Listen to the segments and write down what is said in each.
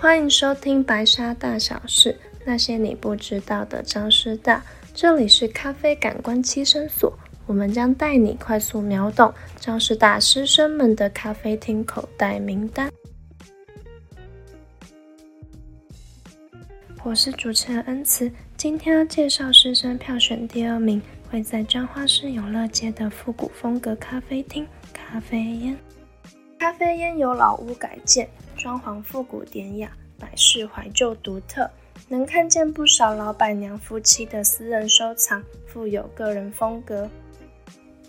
欢迎收听《白沙大小事》，那些你不知道的张师大。这里是咖啡感官栖身所，我们将带你快速秒懂张师大师生们的咖啡厅口袋名单。我是主持人恩慈，今天要介绍师生票选第二名，会在彰化市永乐街的复古风格咖啡厅——咖啡烟。咖啡烟由老屋改建。装潢复古典雅，摆饰怀旧独特，能看见不少老板娘夫妻的私人收藏，富有个人风格。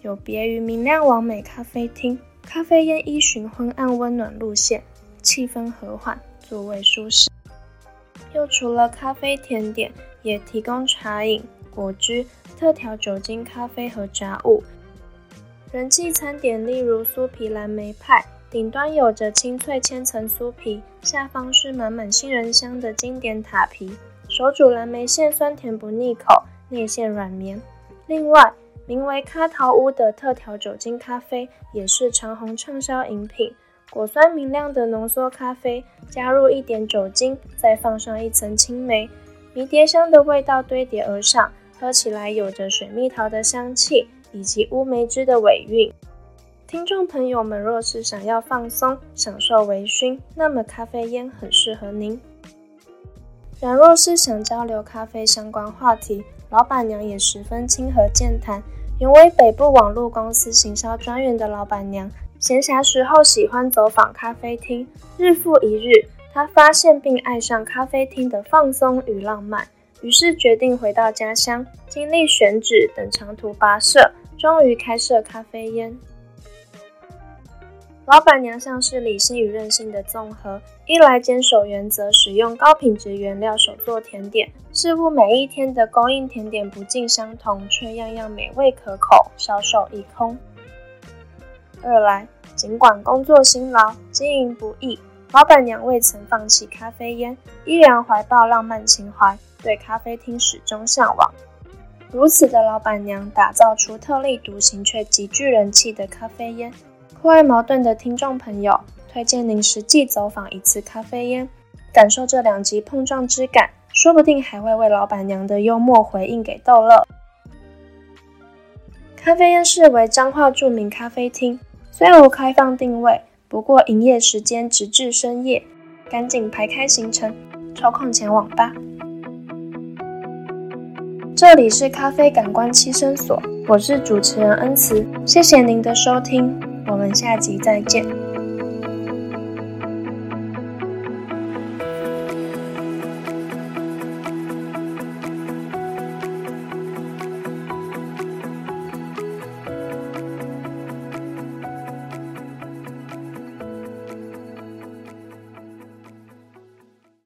有别于明亮完美咖啡厅，咖啡烟依循昏暗温暖路线，气氛和缓，座位舒适。又除了咖啡甜点，也提供茶饮、果汁、特调酒精咖啡和杂物。人气餐点例如酥皮蓝莓派。顶端有着清脆千层酥皮，下方是满满杏仁香的经典塔皮。手煮蓝莓馅酸甜不腻口，内馅软绵。另外，名为咖桃屋的特调酒精咖啡也是长虹畅销饮品。果酸明亮的浓缩咖啡，加入一点酒精，再放上一层青梅，迷迭香的味道堆叠而上，喝起来有着水蜜桃的香气以及乌梅汁的尾韵。听众朋友们，若是想要放松、享受微醺，那么咖啡烟很适合您。然若是想交流咖啡相关话题，老板娘也十分亲和健谈。原为北部网络公司行销专员的老板娘，闲暇时候喜欢走访咖啡厅。日复一日，她发现并爱上咖啡厅的放松与浪漫，于是决定回到家乡，经历选址等长途跋涉，终于开设咖啡烟。老板娘像是理性与任性的综合，一来坚守原则，使用高品质原料手做甜点，似乎每一天的供应甜点不尽相同，却样样美味可口，销售一空；二来尽管工作辛劳，经营不易，老板娘未曾放弃咖啡烟，依然怀抱浪漫情怀，对咖啡厅始终向往。如此的老板娘，打造出特立独行却极具人气的咖啡烟。酷爱矛盾的听众朋友，推荐您实际走访一次咖啡烟，感受这两极碰撞之感，说不定还会为老板娘的幽默回应给逗乐。咖啡烟是为彰化著名咖啡厅，虽无开放定位，不过营业时间直至深夜，赶紧排开行程，抽空前往吧。这里是咖啡感官栖身所，我是主持人恩慈，谢谢您的收听。我们下集再见。